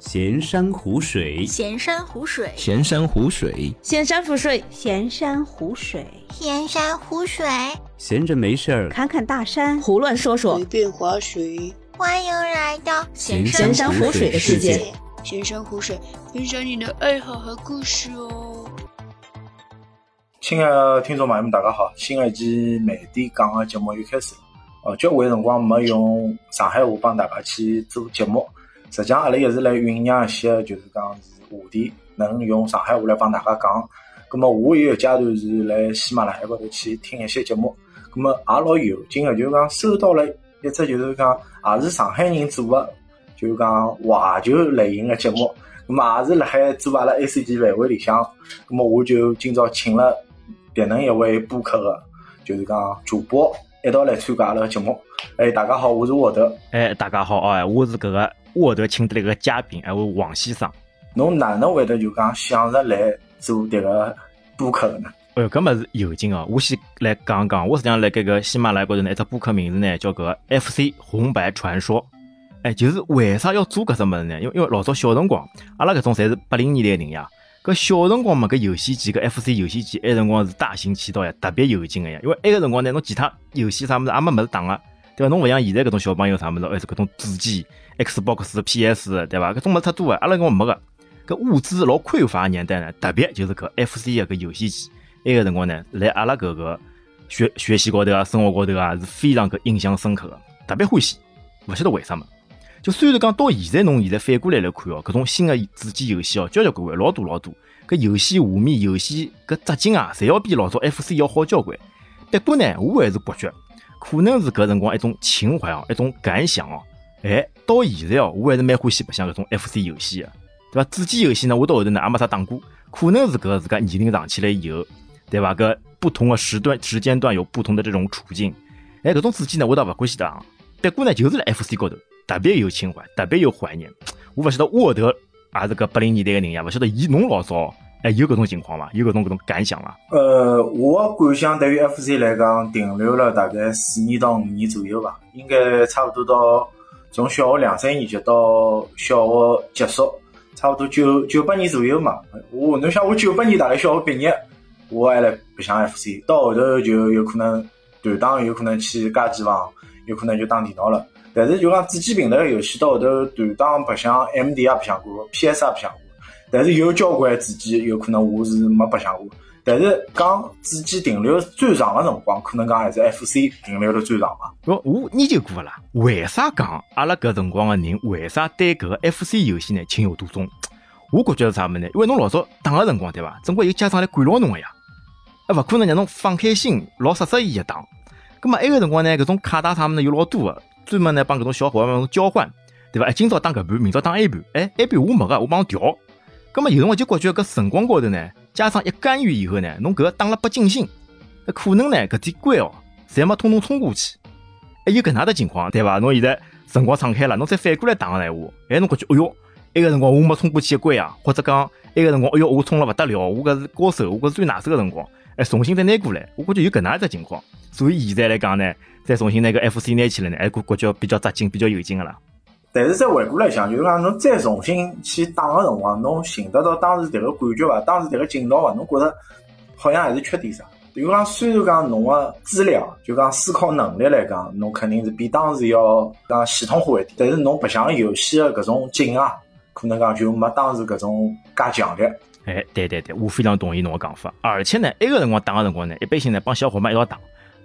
闲山湖水，闲山湖水，闲山湖水，闲山湖水，闲山湖水，闲山湖水，闲着没事儿。看看大山，胡乱说说。随，便划水，欢迎来到闲闲山湖水的世界。闲山湖水，分享你的爱好和故事哦。亲爱的听众朋友们，大家好！新的一期慢点讲个节目又开始了。哦，交关辰光没用上海话帮大家去做节目，实际上阿拉一直来酝酿一些，就是讲是话题，能用上海话来帮大家讲。咁么我也有阶段是来喜马拉雅高头去听一些节目，咁么也老有劲个，就是讲收到了一只就是讲也是上海人做的，就是讲怀旧类型个节目。咁么也是辣海做阿拉 A C G 范围里向，咁么我就今朝请了别能一位播客个，就是讲主播一道来参加阿拉个节目。哎，大家好，我是沃德。哎，大家好，哎，我是搿个沃德请的那个嘉宾，还有王先生。侬哪能会得就讲想着来做迭个播客呢？哎哟，搿么是有劲哦！我先来讲讲，我实际上辣搿个喜马拉雅高头呢，一只播客名字呢叫搿个 FC 红白传说。哎，就是为啥要做搿只物事呢？因为因为老早小辰光，阿拉搿种侪是八零年代的人呀。搿小辰光嘛，搿游戏机搿 FC 游戏机，埃辰光是大行其道呀，特别有劲个呀。因为埃个辰光呢，侬其他游戏啥物事也没物事打个，对伐？侬勿像现在搿种小朋友啥物事，还是搿种主机、Xbox、PS，对伐？搿种物事太多个，阿拉搿没个。搿物资老匮乏个年代呢，特别就是搿 FC 个搿游戏机，埃个辰光呢，辣阿拉搿个学学习高头啊、生活高头啊，是非常搿印象深刻个，特别欢喜。勿晓得为啥么？就虽然讲到现在，侬现在反过来来看哦，搿种新个主机游戏哦，交交关关老多老多，搿游戏画面、游戏搿质感啊，侪要比老早 FC 要好交关。不过呢，我还是觉着，可能是搿辰光一种情怀哦，一种感想哦。哎，到现在哦，我还是蛮欢喜白相搿种 FC 游戏个，对伐？主机游戏呢，我到后头呢也没啥打过，可能是搿自家年龄上去了以后，对伐？搿不同的时段时间段有不同的这种处境。哎，搿种主机呢，我倒勿欢喜打，不过呢，就是辣 FC 高头。特别有情怀，特别有怀念。我勿晓得沃德也是个八零年代个人呀，勿晓得伊侬老早哎有搿种情况伐？有搿种搿种感想伐？呃，我感想对于 FC 来讲，停留了大概四年到五年左右伐，应该差不多到从小学两三年级到小学结束，差不多九九八年左右嘛。我侬想我九八年大概小学毕业，我还来白相 FC，到后头就有可能断档，有可能去街机房，有可能就打电脑了。但是就讲主机平台个游戏到后头断档白相，M D 也白相过，P S 也白相过。但是有交关主机有可能我是没白相过。但是讲主机停留最长个辰光，可能讲还是 F C 停留了最长吧。我我研究过啦，为啥讲阿拉搿辰光个人为啥对搿个 F C 游戏呢情有独钟？我感觉是啥物事呢？因为侬老早打个辰光对伐？总归有家长来管牢侬个呀，啊勿可能让侬放开心老适适意一打。葛末埃个辰光呢，搿种卡带啥物事有老多个。专门呢帮搿种小伙伴们交换，对伐？今朝打搿盘，明朝打埃盘，哎，埃盘我没个，我帮侬调。葛末有辰光就感觉搿辰光高头呢，加上一干预以后呢，侬搿打了不尽兴，可能呢搿点关哦，侪没通通冲过去。还有搿能的情况，对伐？侬现在辰光敞开了，侬再反过来打个闲话，哎，侬感觉，哎哟，埃个辰光我没冲过去一关啊，或者讲埃个辰光，哎哟，我冲了勿得了，我搿是高手，我搿是最拿手个辰光，哎，重新再拿过来，我感觉有搿能一只情况。所以现在来讲呢，再重新拿个 FC 拿起来呢，还觉觉比较扎劲，比较有劲个啦。但是再回过来想，就是讲侬再重新去打个辰光，侬寻得到当时迭个感觉伐？当时迭个劲道伐？侬觉着好像还是缺点啥？比如讲，虽然讲侬个资料，就讲思考能力来讲，侬肯定是比当时要讲系统化一点。但是侬白相游戏个搿种劲啊，可能讲就没当时搿种介强烈。哎，对对对，我非常同意侬个讲法。而且呢，埃个辰光打个辰光呢，一般性呢帮小伙伴一道打。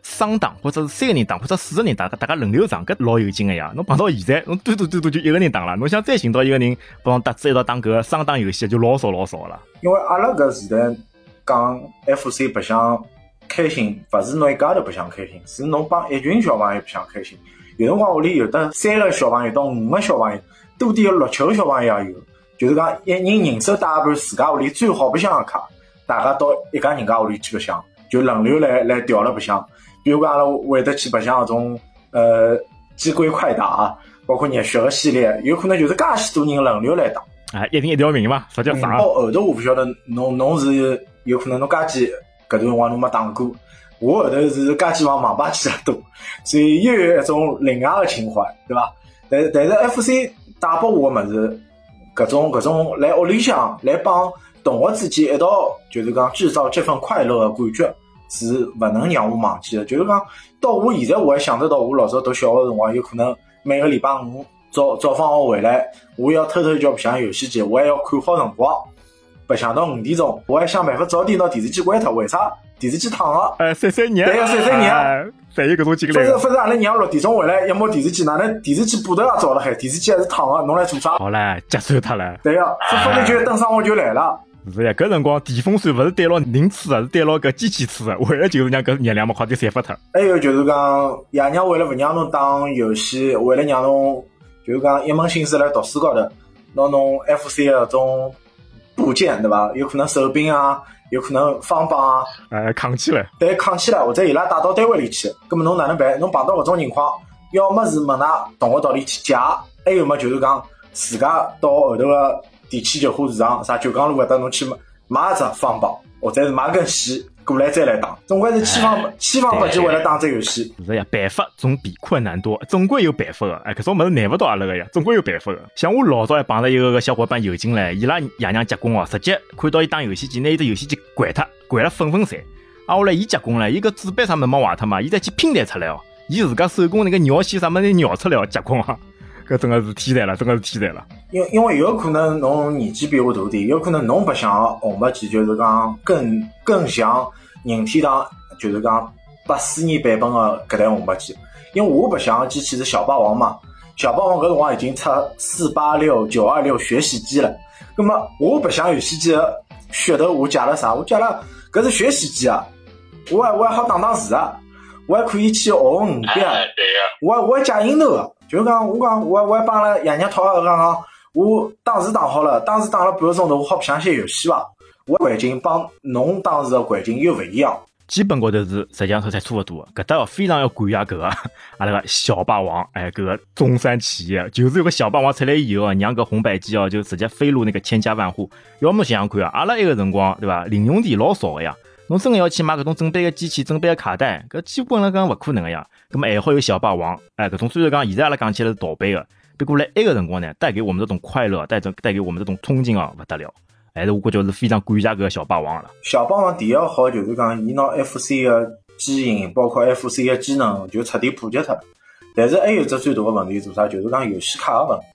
双打或者是三个人打或者四个人打，大家轮流上，搿老有劲个呀！侬碰到现在，侬最多最多就一个人打了。侬想再寻到一个人帮搭子一道打搿个双打游戏，就老少老少了。因为阿拉搿时代讲 FC 白相开心，勿是侬一家头白相开心，是侬帮一群小朋友白相开心。有辰光屋里有得三个小朋友到五个小朋友，多点六七个小朋友也有。就是讲一人人手带一盘自家屋里最好白相个卡，大家到一家人家屋里去白相，就轮流来来调了白相。比如讲，阿拉会得去白相搿种呃机关快打，包括热血个系列，有可能就是介许多人轮流来打。啊，一人一条命嘛，啥叫啥？到后头我勿晓得，侬侬是有可能侬街机搿段辰光侬没打过，我后头是街机房网吧去了多，所以又有一种另外个情怀，对伐？但但是 FC 带拨我个物事，搿种搿种来屋里向来帮同学之间一道，就是讲制造这份快乐个感觉，是勿能让我忘记的。就是讲到我现在，我还想得到，我老早读小学的辰光，有可能每个礼拜五早早放学回来，我要偷偷叫白相游戏机，我还要看好辰光，白相到五点钟，我还想办法早点拿电视机关脱。为啥？电视机烫了。哎，晒晒热，对呀晒晒热哎侪有搿种经历反正个。反正阿拉娘六点钟回来，一摸电视机，哪能电视机布头也照了海，电视机还是烫个，侬来做啥？好唻，接受脱了。对呀，这分钟就等生活就来了。是呀，搿辰光电风扇勿是对牢人吹的，是对牢搿机器吹的，为了就是让搿热量嘛快点散发脱。还有就是讲，爷娘为了勿让侬打游戏，为了让侬就是讲一门心思来读书高头，拿侬 FC 的搿种部件对伐？有可能手柄啊，有可能方棒啊，哎，扛起来。对，扛起来或者伊拉带到单位里去，葛末侬哪能办？侬碰到搿种情况，要么是问㑚同学道里去借，还有么就是讲自家到后头个电器旧货市场，啥九江路搿搭侬去买买一只方包，或者是买根线过来再来打，总归是千方千方百计为了打只游戏。是呀，办法总比困难多，总归有办法个。哎，搿种物事难勿到阿拉个呀，总归有办法个。像我老早还碰着一个个小伙伴游进来，伊拉爷娘结棍哦，直接看到伊打游戏机，拿伊只游戏机掼脱，掼了粉粉碎。啊，后来伊结棍了，伊搿主板啥物事没坏脱嘛，伊再去拼弹出来哦，伊自家手工那个鸟线啥物事鸟出来哦，结棍啊！搿真个是天才了，真个是天才了。因因为有可能侬年纪比我大点，有可能侬白相个红白机就是讲更更像任天堂，就是讲八四年版本个搿台红白机。因为我白相个机器是小霸王嘛，小霸王搿辰光已经出四八六、九二六学习机了。葛么我白相游戏机个噱头，我借了啥？我借了搿是学习机啊，我还我还好打打字啊，我还可以去学五笔啊。我还我还借印头个，就讲我讲我我还帮阿拉爷娘讨个讲讲，我打字打好了，打字打了半个钟头，我好白相些游戏伐？我环境帮侬当时个环境又勿一样。基本高头是实际上侪差勿多。搿搭哦非常要感谢搿个阿拉个小霸王，哎，搿个中山企业，就是有个小霸王出来以后哦，让搿红白机哦就直接飞入那个千家万户。要么想想看啊，阿拉埃个辰光对伐，零用钿老少个呀。侬真个要去买搿种正版个机器、正版个卡带，搿基本上讲勿可能个呀。葛么还好有小霸王，哎，搿种虽然讲现在阿拉讲起来是盗版个，不过来埃个辰光呢，带给我们这种快乐，带着带给我们这种憧憬哦，勿得了。还是我觉着是非常感谢搿个小霸王了。小霸王第一个好就是讲，伊拿 FC 个机型，包括 FC 个机能就彻底普及脱了。但是还有只最大个问题做啥？就是讲游戏卡个问题。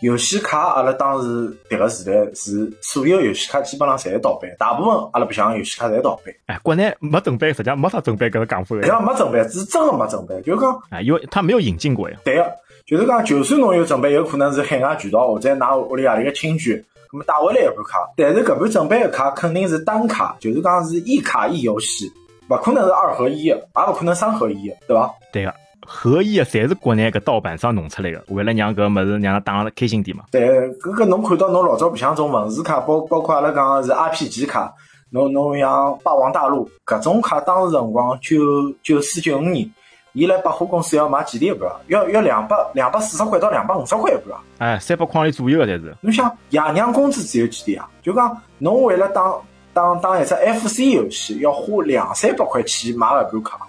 游戏卡阿拉当时迭个时代是所有游戏卡基本上侪是盗版，大部分阿拉白相个游戏卡侪是盗版。哎，国内没正版，实际上没啥正版搿个讲法实个呀。际上没正版，是真个没正版。就是讲，哎，因为他没有引进过呀。对个，就是讲，就算侬有正版，有可能是海外渠道或者㑚屋里何里个亲眷，咁么带回来一盘卡。但是搿盘正版个卡肯定是单卡，就是讲是一卡一游戏，勿可能是二合一个，也勿可能三合一个，对伐？对个，合一个侪是国内搿盗版商弄出来个，为了让搿物事让他打了开心点嘛。对，搿个侬看到侬老早白相种文字卡，包包括阿拉讲个是 RPG 卡，侬侬像霸王大陆搿种卡，当时辰光九九四九五年，伊来百货公司要买几钿一盘啊？要要两百两百四十块到两百五十块一盘啊！哎，三百块钿左右个侪是。侬想爷娘工资只有几钿啊？就讲侬为了打打打一只 FC 游戏，要花两三百块去买搿盘卡，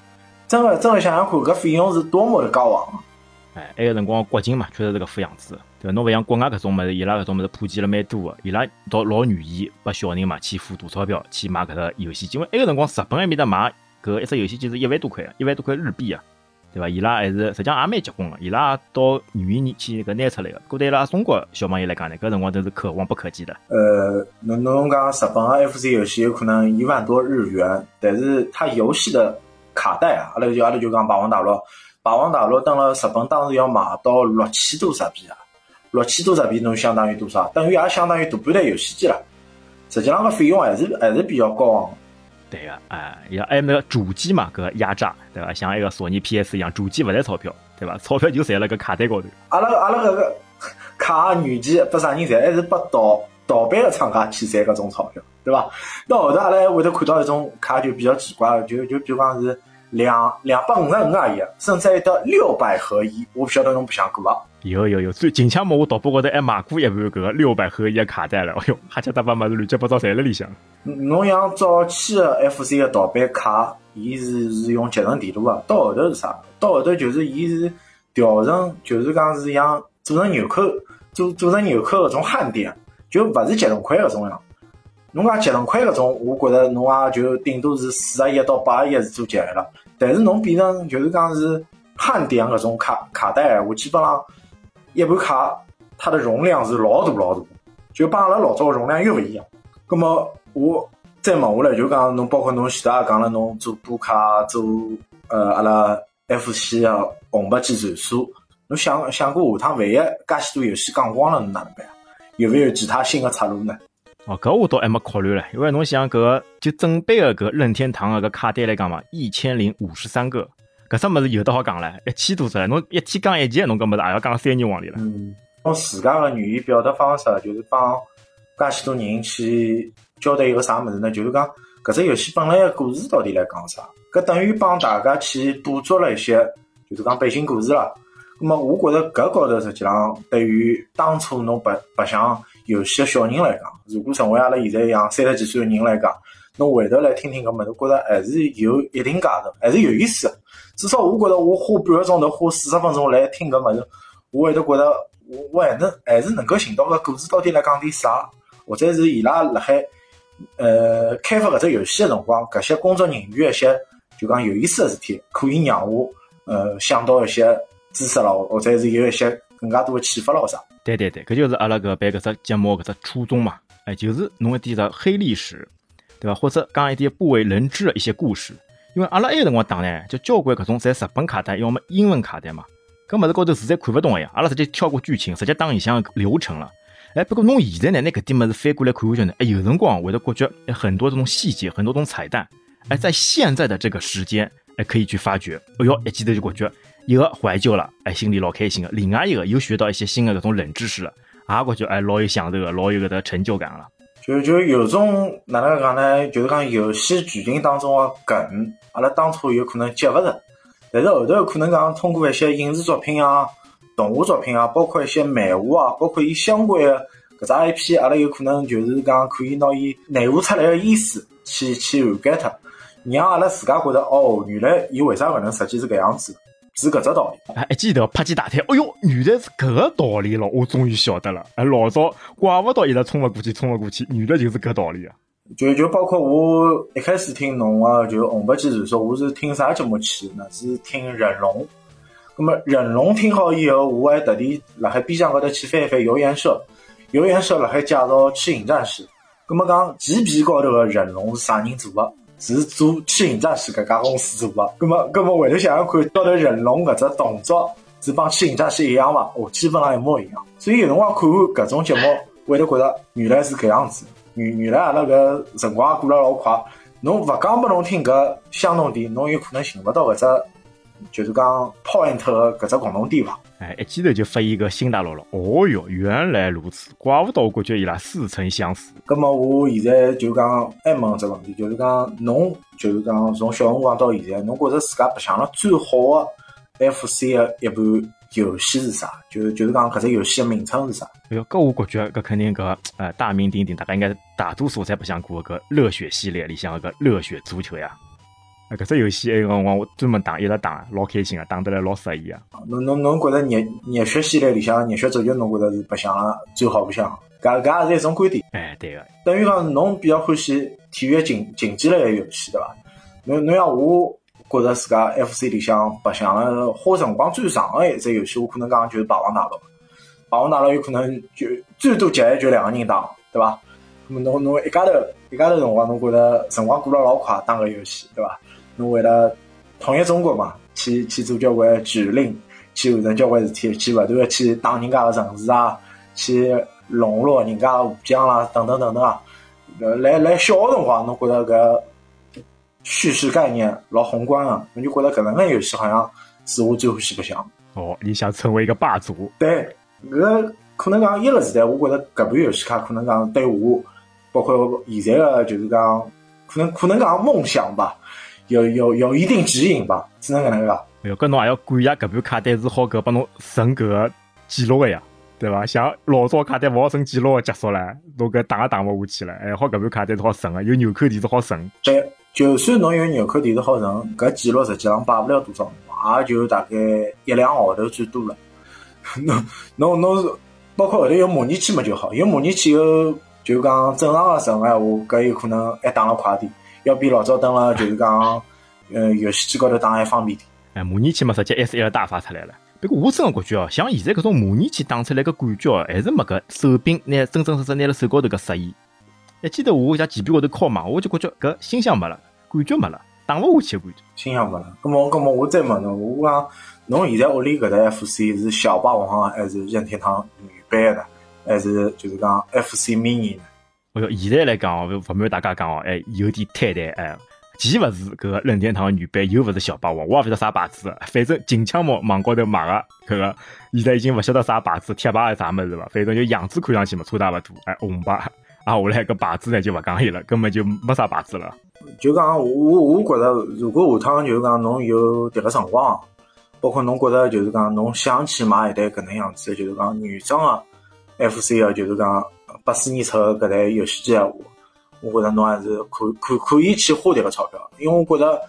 真个真个想想看，搿费用是多么的高昂啊！哎，埃个辰光国情嘛，确实是搿副样子。对伐？侬勿像国外搿种物事，伊拉搿种物事普及了蛮多个，伊拉倒老愿意拨小人嘛去付大钞票去买搿只游戏机，因为埃个辰光日本埃面搭买搿一只游戏机是一万多块啊，一万多块日币啊，对伐？伊拉还是实际上也蛮结棍个，伊拉也倒愿意去搿拿出来个。搿对伊拉中国小朋友来讲呢，搿辰光都是可望不可及的。呃，侬侬讲日本个 FC 游戏有可能一万多日元，但是它游戏的卡带啊，阿拉就阿拉就讲《霸王大陆》，《霸王大陆》登了日本当时要卖到六千多日币啊，六千多日币侬相当于多少？等于也相当于大半台游戏机了。实际上个费用还是还是比较高昂的。对个，哎，伊拉还有那个主机嘛，搿压榨，对伐？像一个索尼 PS 一样，主机勿赚钞票，对伐？钞票就赚辣搿卡带高头。阿拉阿拉搿个卡软件拨啥人赚？还是拨盗盗版个厂家去赚搿种钞票，对伐？到后头阿拉还会得看到一种卡就比较奇怪的，就就比如讲是两两百五十五而已，甚至还有得六百合一，我不晓得侬白相过伐？有有有，最近腔嘛，我淘宝高头还买过一盘搿个六百合一的卡带了，哎哟，哈七搭八物事乱七八糟侪辣里向。侬像早期的 FC 的盗版卡，伊是是用集成电路个，到后头是啥？到后头就是伊是调成，就是讲是像做成纽扣，做做成纽扣搿种焊点，就勿是节能块搿种样。侬讲节能块搿种，我觉着侬也就顶多是四十一到八十一是做节约了。但是侬变成就是讲是焊点搿种卡卡带，我基本上一盘卡它的容量是老大老大，就帮阿拉老早个容量又勿一样。葛么我再问下来，就讲侬包括侬前头也讲了，侬做波卡做呃阿拉 F C 啊红白机传输，侬想想过下趟万一介许多游戏讲光了，侬哪能办？有没有其他新的出路呢？哦，搿我倒还没考虑唻，因为侬想搿个就正版个搿任天堂个搿卡带来讲嘛，一千零五十三个，搿只物事有得好讲唻，一千多只唻，侬一天讲一集，侬搿物事也要讲三年往里了。嗯，用自家个语言表达方式，就是帮介许多人去交代一个啥物事呢？就是讲搿只游戏本来个故事到底来讲啥？搿等于帮大家去捕捉了一些，就是讲背景故事了。咁么，我觉着搿高头实际上对于当初侬白白相游戏个小人来讲，如果成为阿拉现在一样三十几岁个人来讲，侬回头来听听搿物事，觉着还是有一定价值，还是有意思个。至少我觉着，我花半个钟头，花四十分钟来听搿物事，我会得觉着，我我还能还是能够寻到搿故事到底来讲点啥，或者是伊拉辣海呃开发搿只游戏个辰光，搿些工作人员一些就讲有意思个事体，可以让我呃想到一些知识咯，或者是有一些更加多个启发咯啥。对对对，搿就是阿拉搿办搿只节目搿只初衷嘛，哎，就是弄一点的黑历史，对伐？或者讲一点不为人知的一些故事。因为阿拉埃个辰光打呢，就交关搿种在日本卡带，要么英文卡带嘛，搿物事高头实在看勿懂个呀，阿拉直接跳过剧情，直接打里向流程了。哎，不过侬现在呢，拿搿点物事翻过来看下去呢，哎，有辰光会得觉很多这种细节，很多种彩蛋，哎，在现在的这个时间，还，可以去发掘。哎哟，一记头就感觉一个怀旧了，哎，心里老开心个；另外一个又学到一些新的搿种冷知识了，也觉着哎老有享受个，老有搿个成就感了。就就有种哪能讲呢？就是讲游戏剧情当中个梗，阿拉当初有可能接勿着，但是后头可能讲通过一些影视作品啊、动画作品啊，包括一些漫画啊，包括伊相关个搿只 IP，阿拉有可能就是讲可以拿伊内化出来个意思去去涵盖脱，让阿拉自家觉得哦，原来伊为啥搿能设计是搿样子，是搿只道理。哎，一记头拍击大腿，哎哟，原来是搿个道理咯，我终于晓得了。哎，老早怪勿到伊拉冲勿过去，冲勿过去，原来就是搿道理啊。就就包括我一开始听侬个就红白机传说，我是听啥节目去的呢？是听忍龙。那么忍龙听好以后，我还特地辣海 B 站高头去翻一翻谣言社，谣言社辣海介绍赤影战士。那么讲 GP 高头个忍龙是啥人做个？是做赤影战士搿家公司做个。那么，那么回头想想看，到头忍龙搿只动作是帮赤影战士一样伐？哦，基本上一模一样。所以有辰光看完搿种节目，会得觉着原来是搿样子。原原来阿拉搿辰光过了老快，侬勿讲拨侬听搿相同点，侬有可能寻勿到搿只就是讲 point 搿只共同点伐？哎，一记头就发现个新大陆了。哦哟，原来如此，怪勿得我感觉伊拉似曾相识。葛么我现在就讲还问只问题，就是讲侬就是讲从小辰光到现在，侬觉着自家白相了最好的 FC 的一盘游戏是啥？就就是讲搿只游戏的名称是啥？哎哟，搿我感觉搿肯定搿呃大名鼎鼎，大家应该大多数侪白相过搿热血系列里向搿热血足球呀。啊，搿只游戏埃个辰光我专门打，一直打，老开心个，打得来老适意个。侬侬侬觉着热热血系列里向热血足球，侬觉着是白相了最好白相？搿搿也是一种观点。哎，对个，等于讲侬比较欢喜体育竞竞技类个游戏，对伐？侬侬像我觉着自家 FC 里向白相了花辰光最长个一只游戏，我可能讲就是霸王大陆。霸王大陆有可能就最多集就两个人打，对伐？那么侬侬一家头一家头辰光，侬觉着辰光过了老快，打个游戏，对伐？侬为了统一中国嘛，去去做交关指令，去完成交关事体，去勿断个去打人家个城市啊，去笼络人家武将啦，等等等等啊。呃，来来小个辰光，侬觉着搿叙事概念老宏观个，侬就觉着搿能个游戏好像是我最欢喜白相。哦，你想成为一个霸主？对，搿可能讲一个时代，我觉着搿盘游戏卡可能讲对我，包括现在个就是讲，可能可能讲梦想吧。有有有一定指引吧，只能搿能个。哎哟，搿侬也要感谢搿盘卡带是好搿帮侬存搿个记录个呀，对伐？像老早卡带勿好存记录个结束了，侬搿打也打勿下去了。还好搿盘卡带是好存个，有纽扣电池好存。对，就算侬有纽扣电池好存，搿记录实际上摆勿了多少，也就大概一两个号头最多了。侬侬侬是包括后头有模拟器嘛就好，有模拟器后就讲正常个存个闲话，搿有可能还打了快点，要比老早登了就是讲，呃，游戏机高头打还方便点。哎，模拟器嘛，直接 S L 大发出来了。不过我真个觉觉哦，像现在搿种模拟器打出来个感觉哦，还是没搿手柄拿真真实实拿辣手高头搿适意。还记得我在键盘高头敲嘛，我就感觉搿心想没了，感觉没了，打勿下去个感觉。心想没了。咁么，咁么我再问侬，我讲侬现在屋里搿台 FC 是小霸王还是任天堂原版的，还是就是讲 FC mini 呢？现在来讲，勿瞒大家讲哦，哎，有点坍台哎。既勿是搿个任天堂女版，又勿是小霸王，我也勿晓得啥牌子，反正近腔嘛网高头买个搿个，现在已经勿晓得啥牌子，贴牌还是啥物事了，反正就样子看上去嘛差大勿多，哎，红牌，啊，下来搿牌子呢就勿讲伊了，根本就没啥牌子了。就讲我我觉着，如果下趟就是讲侬有迭个辰光，包括侬觉着就是讲侬想去买一台搿能样子，就是讲原装个 FC 个，就是讲八四年出个搿台游戏机闲话。我觉着侬还是可可可以去花迭个钞票，因为我觉着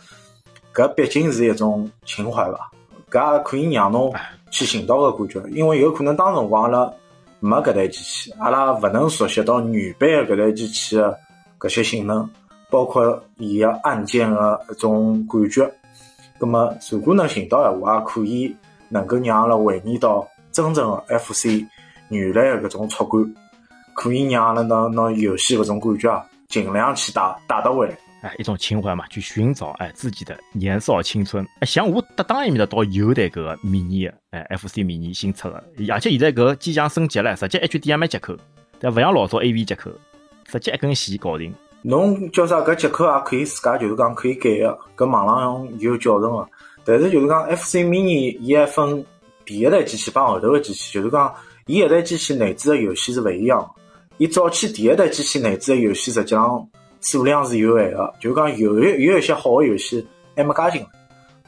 搿毕竟是一种情怀吧，搿也可以让侬去寻到个感觉。因为有可能当辰光阿拉没搿台机器，阿拉勿能熟悉到原版搿台机器个搿些性能，包括伊个按键个一种感觉。葛末如果能寻到闲话，也可以能够让阿拉回忆到真正个 FC 原来个搿种触感，可以让阿拉拿拿游戏搿种感觉啊。尽量去带带得回来，哎，一种情怀嘛，去寻找哎自己的年少青春。哎，像我搭档埃面的倒有台搿个迷你，哎，FC 迷你新出的，而且现在搿个机箱升级了，直接 HDMI 接口，但勿像老早 AV 接口，直接一根线搞定。侬叫啥？搿接口也可以自家就是讲可以改个，搿网浪有教程个。但是就是讲 FC mini 伊还分第一代机器帮后头个机器，就是讲伊一代机器内置个游戏是勿一样。伊早期第一代机器内置个游戏实际上数量是有限个，就讲有有有一些好个游戏还没加进来，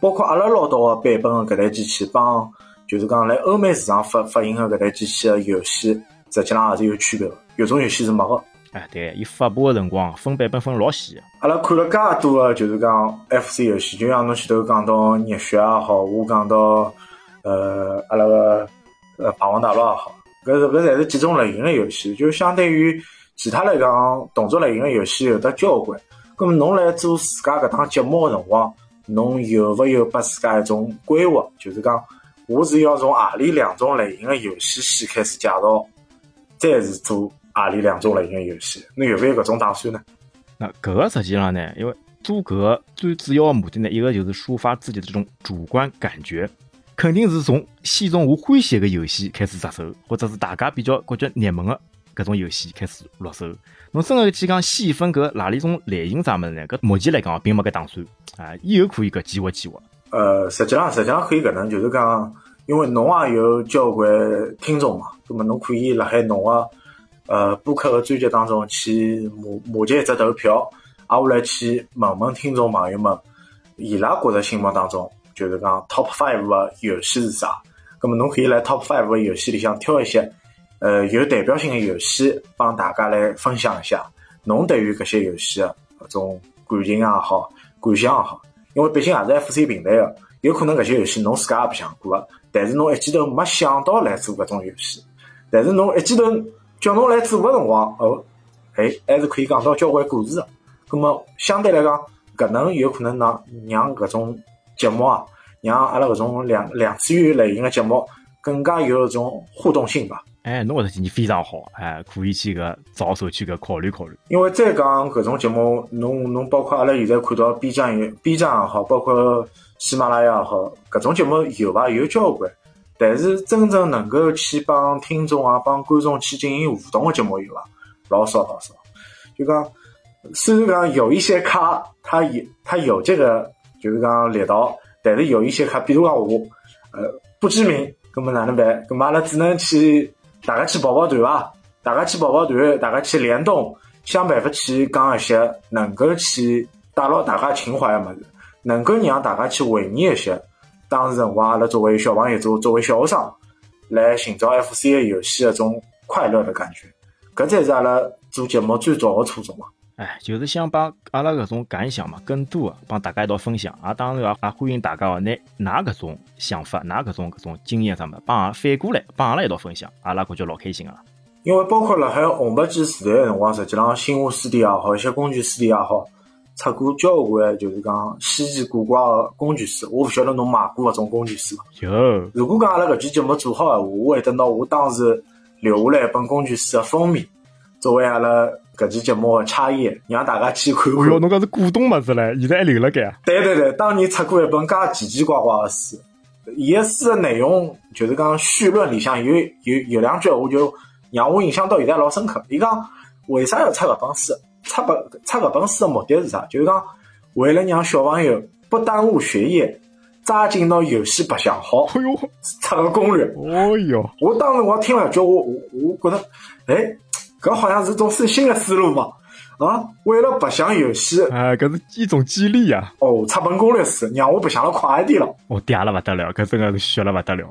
包括阿拉捞到个版本的搿台机器帮就是讲来欧美市场发发行个搿台机器个游戏，实际上也是有区别个，有种游戏是没个。哎，对，伊发布个辰光分版本分老细。阿拉看了介多个就是讲 FC 游戏，就像侬前头讲到热血也好，我讲到呃阿拉个呃霸王大陆也好。搿是搿侪是几种类型的游戏，就相对于其他来讲，动作类型的游戏有得交关。咁么侬来做自家搿档节目的辰光，侬有勿有拨自家一种规划？就是讲，我是要从何里两种类型的游戏先开始介绍，再是做何里两种类型的游戏？侬有勿有搿种打算呢？那搿个实际上呢，因为做搿个最主要的目的呢，一个就是抒发自己的这种主观感觉。肯定是从先从我欢喜个游戏开始着手，或者是大家比较感觉热门个搿种游戏开始入手。侬真个去讲细分搿哪里种类型啥物事呢？搿目前来讲并没搿打算啊，以后可以搿计划计划。呃，实际上实际上可以搿能，就是讲，因为侬也有交关听众嘛，葛末侬可以辣海侬个呃播客个专辑当中去募募集一只投票，挨下来去问问听众朋友们，伊拉觉着心目当中。就是讲 top five 个游戏是啥？那么侬可以来 top five 个游戏里向挑一些，呃，有代表性的游戏，帮大家来分享一下。侬对于搿些游戏个搿种感情也好，感想也好，因为毕竟也是 FC 平台个，有可能搿些游戏侬自家也白相过，但是侬一记头没想到来做搿种游戏，但是侬一记头叫侬来做个辰光，哦，哎，还是可以讲到交关故事个。咁么相对来讲，搿能有可能让让搿种。节目啊，让阿拉搿种两两次元类型的节目更加有一种互动性吧。哎，侬搿个建议非常好，哎，可以去个着手去个考虑考虑。因为再讲搿种节目，侬侬包括阿拉现在看到 B 站有 B 站也好，包括喜马拉雅也好，搿种节目有伐？有交关，但是真正能够去帮听众啊、帮观众去进行互动的节目有伐？老少老少。就讲，虽然讲有一些卡，它有它有这个。就是讲力道，但是有一些卡，比如讲我，呃，不知名，咁么哪能办？咁么阿拉只能去大家去跑跑团伐？大家去跑跑团，大家去联动，想办法去讲一些能够去带牢大家情怀的物事，能够让大家去回忆一些当时辰光阿拉作为小朋友做作为小学生来寻找 F C A 游戏的种快乐的感觉，搿才是阿拉做节目最早的初衷嘛。哎，就是想把阿拉搿种感想嘛，更多的帮大家一道分享。啊，当然也也欢迎大家哦，拿㑚搿种想法、㑚搿种搿种经验啥么，帮阿反过来帮阿拉一道分享，阿拉感觉老开心个啦。因为包括辣海红白机时代个辰光，实际上新华书店也好，一些工具书店也好，出过交关就是讲稀奇古怪个工具书。我勿晓得侬买过搿种工具书伐？有，如果讲阿拉搿期节目做好个话，我会得拿我当时留下来一本工具书个封面，作为阿拉搿期节目个差异，让大家去看看。侬搿是古董物事唻，现在还留辣盖啊。对对对，当年出过一本介奇奇怪怪个书，伊个书个内容就是讲序论里向有有有两句闲话就让我印象到现在老深刻。伊讲为啥要出搿本书？出本出搿本书个目的是啥？就是讲为了让小朋友不耽误学业，抓紧拿游戏白相好，哎哟，出个攻略。哎哟，我当时我听了句我我我觉得，哎，搿好像是种是新的思路嘛。啊，为了白相游戏，啊，搿是一种激励呀。哦，出本攻略书，让我白相了快一点了。哦，嗲了勿得了，搿真个是血了勿得了。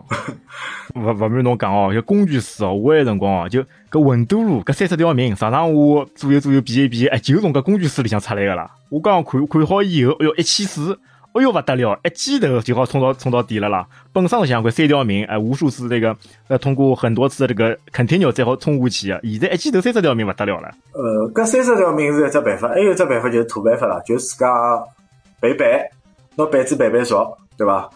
勿勿瞒侬讲哦，搿工具书哦，我有辰光哦，就搿文都路搿三十条命，常常我左右左右比一比，哎，就从搿工具书里向出来个啦。我刚刚看看好以后，哎哟，一千四，哎哟勿得了，一记头就好冲到冲到底了啦。本身想过三条命，哎，无数次这个呃通过很多次这个 continue 再好冲过去啊，现在一记头三十条命勿得了了。呃，搿三十条命是一只办法，还有一只办法就是土办法了，就是自家背背，拿板子背背熟，对伐？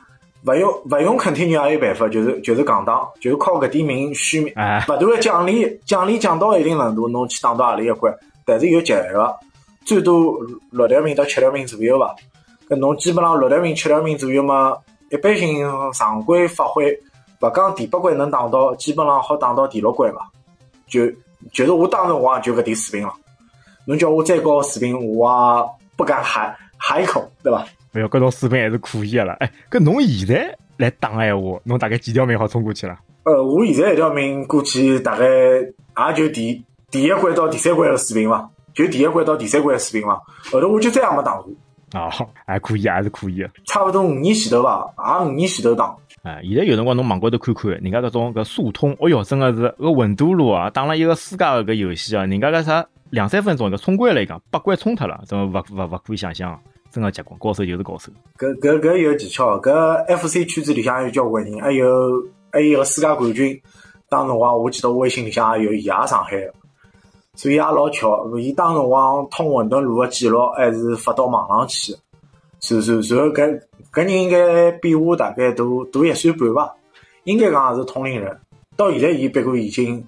勿用勿用 continue 也有办法，就是就是降档，就是靠搿点命续命，哎，勿断的奖励，奖励降到一定程度，侬去打到何里一关，但是有节个，最多六条命到七条命左右伐。搿侬基本上六条命、七条命左右嘛，一般性常规发挥，勿讲第八关能打到，基本上好打到第六关伐。就就是我当时我也就搿点水平了。侬叫我再高个水平，我也不敢喊喊一口，对伐？哎哟，搿种水平还是可以个啦。哎，搿侬现在来打个闲话，侬大概几条命好冲过去了？呃，我现在一条命过去大概也就第第一关到第三关个水平伐，就第一关到第三关个水平伐。后头我就再也没打过，哦，还可以，还是可以个。差勿多五年前头伐，也五年前头打。哎，现在有辰光侬网高头看看，人家搿种搿速通，哦哟，真个是搿魂斗罗啊，打了一个世界个搿游戏啊，人家搿啥两三分钟搿冲关来讲，八关冲脱了，真个勿勿勿可以想象，真个结棍，高手就是高手。搿搿搿有技巧，搿 FC 圈子里向有交关人，还有还有个世界冠军。当辰光我记得微信里向也有，伊也上海个，所以也老巧。伊当辰光通混沌路个记录还是发到网上去的。然然然后搿搿人应该比我大概大大一岁半伐，应该讲也是同龄人。到现在伊不过已经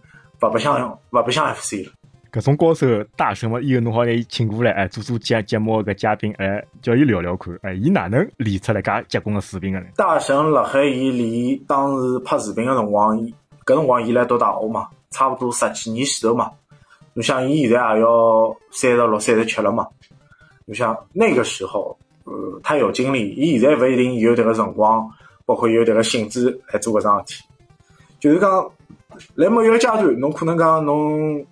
勿白相勿白相 FC 了。搿种高手大神嘛，以后侬好拿伊请过来，哎，做做节节目个嘉宾，哎，叫伊聊聊看，哎，伊哪能练出来介结棍个水平个呢？大神辣海伊练当时拍视频个辰光，搿辰光伊来读大学嘛，差勿多十几年前头嘛。侬想，伊现在也要三十六、三十七了嘛。侬想那个时候，呃，他有精力，伊现在勿一定有迭个辰光，包括有迭个兴致来做搿桩事体。就是讲，辣某一个阶段，侬可能讲侬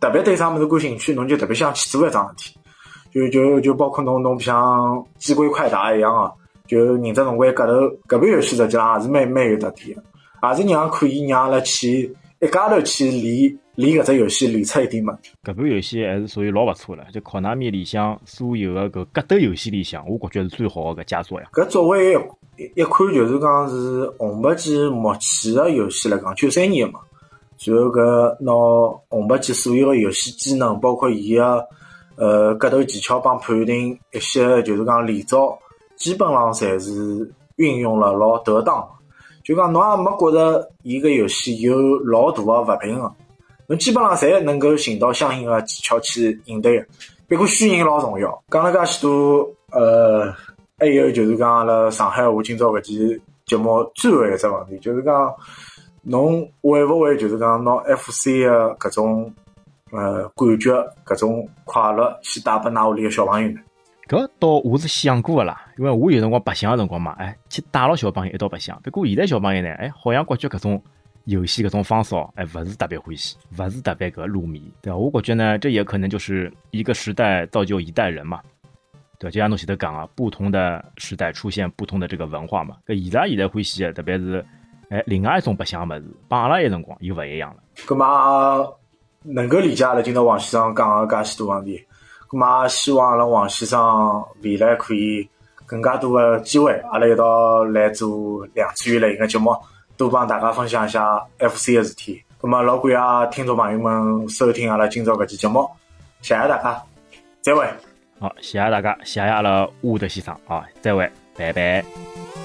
特别对啥物事感兴趣，侬就特别想去做一桩事体。就就就包括侬侬像鸡龟快打一样个、就认真侬玩搿头搿盘游戏，实际上也是蛮蛮有特点个，也是让可以让阿拉去一家头去练练搿只游戏，练出一点物事。搿盘游戏还是属于老勿错了，就考纳米里向所有个搿格斗游戏里向，我觉是最好个搿佳作呀。搿作为一一款就是讲是红白机末期个游戏来讲，九三年个嘛，然后搿拿红白机所有个游戏机能，包括伊个呃格斗技巧帮判定一些就是讲连招，基本上侪是运用了老得当。就讲侬也没觉着伊个游戏有老大个勿平衡，侬基本上侪能够寻到相应个技巧去应对个。不过虚人老重要，讲了介许多，呃，还有就是讲阿拉上海话今朝搿期节目最后一只问题，就是讲侬会勿会就是讲拿 FC 个搿种呃感觉、搿种快乐去带拨㑚屋里个小朋友呢？搿倒我是想过个啦，因为我有辰光白相个辰光嘛，哎，去带牢小朋友一道白相。不过现在小朋友呢，哎，好像感觉搿种游戏搿种方式哦，哎，勿是特别欢喜，勿是特别搿入迷，对伐？我觉呢，这也可能就是一个时代造就一代人嘛，对伐？就像侬前头讲啊，不同的时代出现不同的这个文化嘛。搿伊拉现在欢喜个，特别是哎，另外一种白相个物事，帮阿拉一辰光又勿一样了。搿嘛，能够理解阿拉今朝王先生讲个介许多问题。咁么希望阿拉王先生未来可以更加多的机会，阿拉一道来做两次元类型的节目，都帮大家分享一下 FC 的事体。那么老感谢听众朋友们收听阿拉今朝搿期节目，谢谢大家，再会。好，谢谢大家，谢谢阿拉沃德先生啊，再会，拜拜。